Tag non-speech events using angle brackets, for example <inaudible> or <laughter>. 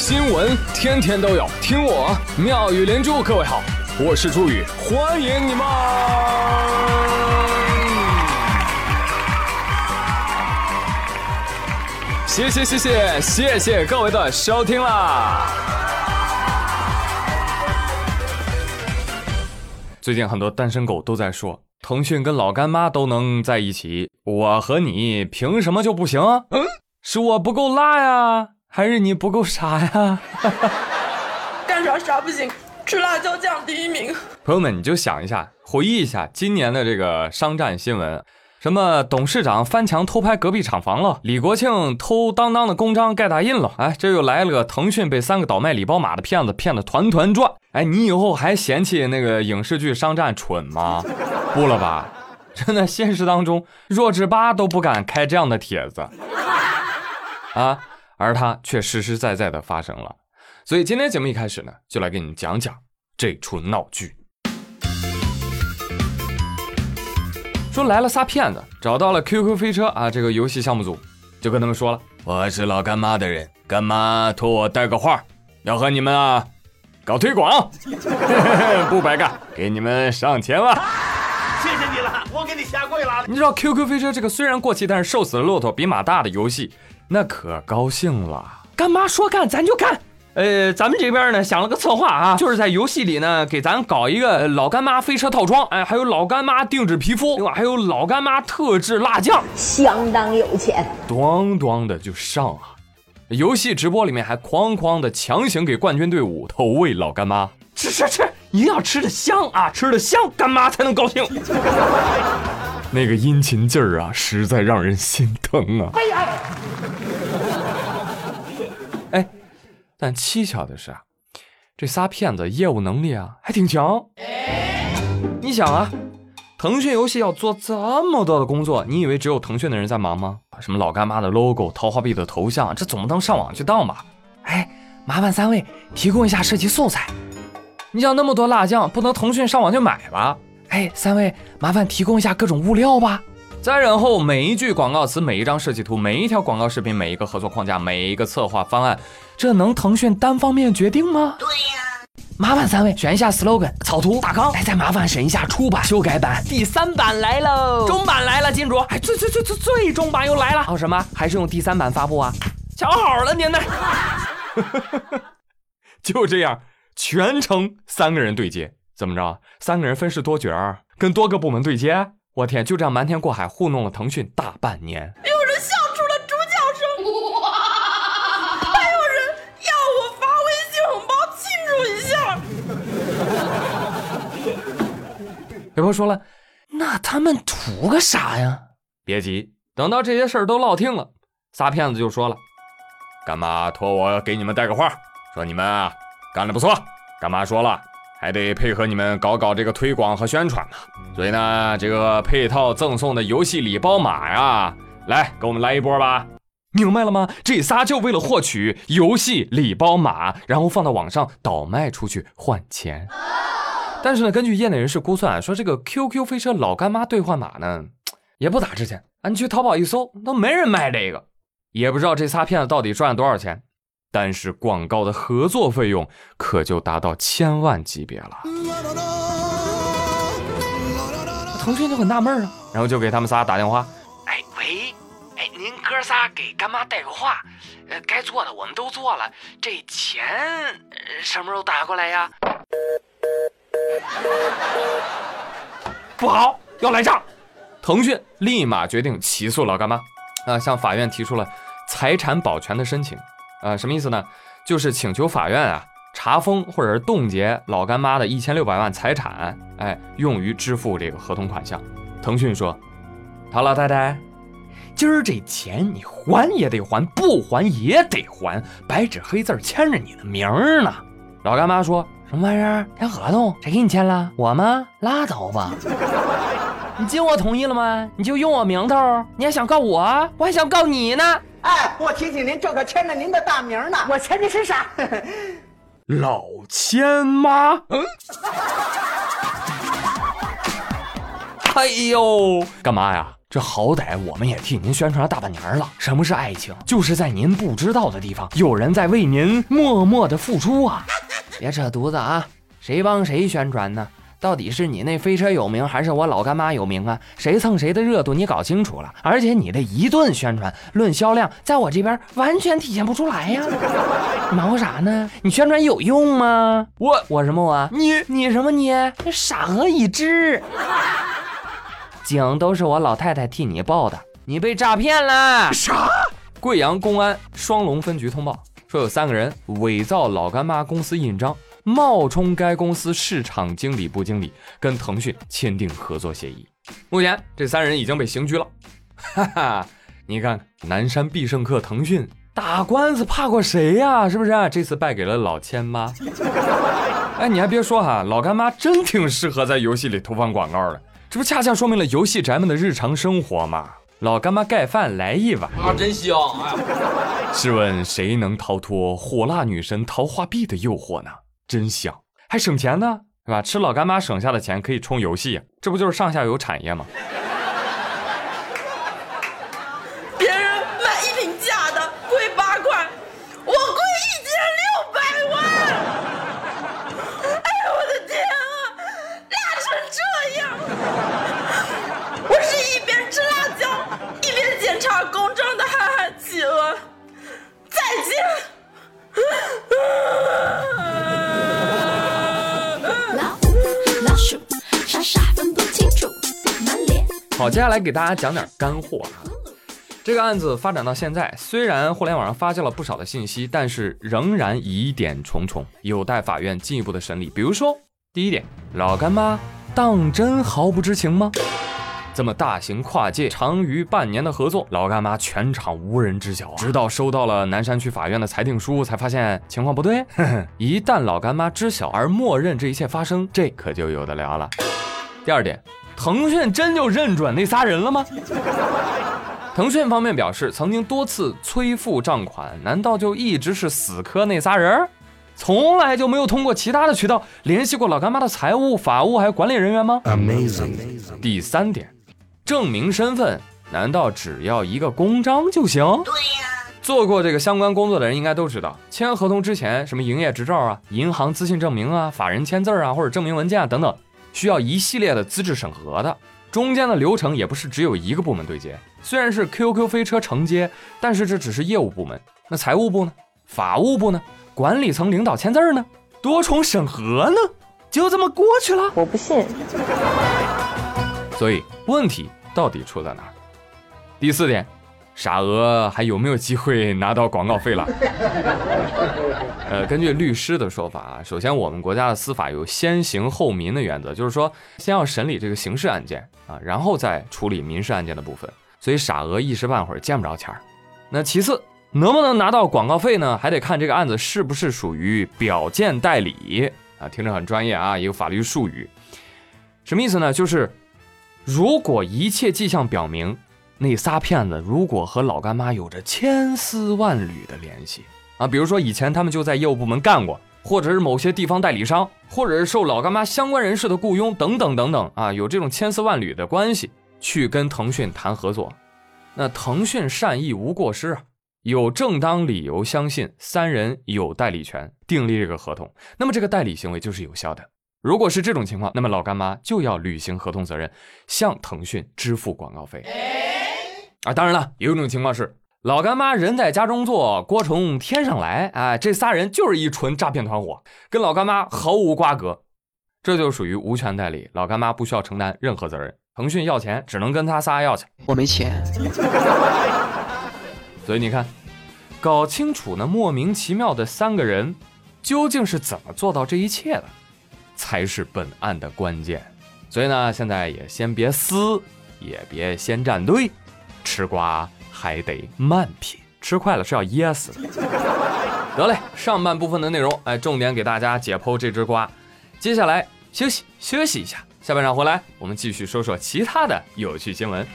新闻天天都有，听我妙语连珠。各位好，我是朱宇，欢迎你们！谢谢谢谢谢谢各位的收听啦！最近很多单身狗都在说，腾讯跟老干妈都能在一起，我和你凭什么就不行？嗯，是我不够辣呀？还是你不够傻呀？<laughs> 干啥啥不行，吃辣椒酱第一名。朋友们，你就想一下，回忆一下今年的这个商战新闻，什么董事长翻墙偷拍隔壁厂房了，李国庆偷当当的公章盖大印了，哎，这又来了个腾讯被三个倒卖礼包码的骗子骗得团团转。哎，你以后还嫌弃那个影视剧商战蠢吗？不了吧？真的，现实当中弱智吧都不敢开这样的帖子啊。而它却实实在在的发生了，所以今天节目一开始呢，就来给你们讲讲这出闹剧。说来了仨骗子，找到了 QQ 飞车啊这个游戏项目组，就跟他们说了：“我是老干妈的人，干妈托我带个话，要和你们啊搞推广，<laughs> <laughs> 不白干，给你们上千万。”谢谢你了，我给你下跪了。你知道 QQ 飞车这个虽然过气，但是瘦死的骆驼比马大的游戏。那可高兴了，干妈说干咱就干。呃，咱们这边呢想了个策划啊，就是在游戏里呢给咱搞一个老干妈飞车套装，哎，还有老干妈定制皮肤，另外还有老干妈特制辣酱，相当有钱。咣咣的就上啊！游戏直播里面还哐哐的强行给冠军队伍投喂老干妈，吃吃吃，一定要吃的香啊，吃的香，干妈才能高兴。<laughs> 那个殷勤劲儿啊，实在让人心疼啊！哎呀！哎，但蹊跷的是啊，这仨骗子业务能力啊还挺强。你想啊，腾讯游戏要做这么多的工作，你以为只有腾讯的人在忙吗？什么老干妈的 logo、桃花币的头像，这总不能上网去盗吧？哎，麻烦三位提供一下设计素材。你想那么多辣酱，不能腾讯上网去买吧？哎，三位，麻烦提供一下各种物料吧。再然后，每一句广告词、每一张设计图、每一条广告视频、每一个合作框架、每一个策划方案，这能腾讯单方面决定吗？对呀。麻烦三位选一下 slogan、草图、大纲，哎，再麻烦审一下出版、修改版、第三版来喽，中版来了，金主，哎，最最最最最终版又来了。哦，什么？还是用第三版发布啊？瞧好了，您呢？<laughs> 就这样，全程三个人对接。怎么着？三个人分饰多角儿，跟多个部门对接。我天，就这样瞒天过海糊弄了腾讯大半年。有人笑出了猪叫声，哇！还有人要我发微信红包庆祝一下。有朋友说了，那他们图个啥呀？别急，等到这些事儿都落听了，仨骗子就说了：“干妈托我给你们带个话，说你们啊干得不错。干妈说了。”还得配合你们搞搞这个推广和宣传嘛，所以呢，这个配套赠送的游戏礼包码呀，来给我们来一波吧，明白了吗？这仨就为了获取游戏礼包码，然后放到网上倒卖出去换钱。但是呢，根据业内人士估算，说这个 QQ 飞车老干妈兑换码呢，也不咋值钱，你去淘宝一搜，都没人卖这个，也不知道这仨骗子到底赚了多少钱。但是广告的合作费用可就达到千万级别了。腾讯就很纳闷啊，然后就给他们仨打电话。哎喂，哎您哥仨给干妈带个话，呃该做的我们都做了，这钱什么时候打过来呀？不好，要赖账！腾讯立马决定起诉老干妈，啊向法院提出了财产保全的申请。啊，什么意思呢？就是请求法院啊查封或者是冻结老干妈的一千六百万财产，哎，用于支付这个合同款项。腾讯说：“陶老太太，今儿这钱你还也得还，不还也得还，白纸黑字签着你的名儿呢。”老干妈说：“什么玩意儿？签合同？谁给你签了？我吗？拉倒吧！<laughs> 你经我同意了吗？你就用我名头？你还想告我？我还想告你呢！”哎，我提醒您，这可签着您的大名呢。我签的是啥？<laughs> 老千妈。嗯。哎呦，干嘛呀？这好歹我们也替您宣传了大半年了。什么是爱情？就是在您不知道的地方，有人在为您默默的付出啊！<laughs> 别扯犊子啊！谁帮谁宣传呢？到底是你那飞车有名，还是我老干妈有名啊？谁蹭谁的热度，你搞清楚了。而且你这一顿宣传，论销量，在我这边完全体现不出来呀！你忙活啥呢？你宣传有用吗？我我什么我？你你什么你？你傻鹅已知，警都是我老太太替你报的，你被诈骗了。啥？贵阳公安双龙分局通报说，有三个人伪造老干妈公司印章。冒充该公司市场经理部经理，跟腾讯签订合作协议。目前这三人已经被刑拘了。哈哈，你看南山必胜客腾讯打官司怕过谁呀？是不是？这次败给了老千妈。哎，你还别说哈，老干妈真挺适合在游戏里投放广告的。这不恰恰说明了游戏宅们的日常生活吗？老干妈盖饭来一碗啊，真香！哎呀，试问谁能逃脱火辣女神桃花碧的诱惑呢？真香，还省钱呢，是吧？吃老干妈省下的钱可以充游戏，这不就是上下游产业吗？<laughs> 别人买一瓶假的贵八块，我贵一千六百万。哎呦我的天啊，辣成这样！<laughs> 我是一边吃辣椒一边检查公章好，接下来给大家讲点干货啊。这个案子发展到现在，虽然互联网上发酵了不少的信息，但是仍然疑点重重，有待法院进一步的审理。比如说，第一点，老干妈当真毫不知情吗？这么大型跨界、长于半年的合作，老干妈全场无人知晓，直到收到了南山区法院的裁定书，才发现情况不对。<laughs> 一旦老干妈知晓而默认这一切发生，这可就有的聊了。第二点。腾讯真就认准那仨人了吗？腾讯方面表示，曾经多次催付账款，难道就一直是死磕那仨人？从来就没有通过其他的渠道联系过老干妈的财务、法务还有管理人员吗？Amazing。第三点，证明身份难道只要一个公章就行？对呀。做过这个相关工作的人应该都知道，签合同之前，什么营业执照啊、银行资信证明啊、法人签字啊或者证明文件啊等等。需要一系列的资质审核的，中间的流程也不是只有一个部门对接。虽然是 QQ 飞车承接，但是这只是业务部门。那财务部呢？法务部呢？管理层领导签字呢？多重审核呢？就这么过去了？我不信。所以问题到底出在哪儿？第四点。傻鹅还有没有机会拿到广告费了？<laughs> 呃，根据律师的说法啊，首先我们国家的司法有先刑后民的原则，就是说先要审理这个刑事案件啊，然后再处理民事案件的部分。所以傻鹅一时半会儿见不着钱儿。那其次，能不能拿到广告费呢？还得看这个案子是不是属于表见代理啊，听着很专业啊，一个法律术语。什么意思呢？就是如果一切迹象表明。那仨骗子如果和老干妈有着千丝万缕的联系啊，比如说以前他们就在业务部门干过，或者是某些地方代理商，或者是受老干妈相关人士的雇佣等等等等啊，有这种千丝万缕的关系去跟腾讯谈合作，那腾讯善意无过失啊，有正当理由相信三人有代理权订立这个合同，那么这个代理行为就是有效的。如果是这种情况，那么老干妈就要履行合同责任，向腾讯支付广告费。啊，当然了，有一种情况是老干妈人在家中坐，锅从天上来。啊，这仨人就是一纯诈骗团伙，跟老干妈毫无瓜葛，这就属于无权代理，老干妈不需要承担任何责任。腾讯要钱，只能跟他仨要去。我没钱。<laughs> 所以你看，搞清楚那莫名其妙的三个人究竟是怎么做到这一切的，才是本案的关键。所以呢，现在也先别撕，也别先站队。吃瓜还得慢品，吃快了是要噎死的。得嘞，上半部分的内容，哎，重点给大家解剖这只瓜。接下来休息休息一下，下半场回来我们继续说说其他的有趣新闻。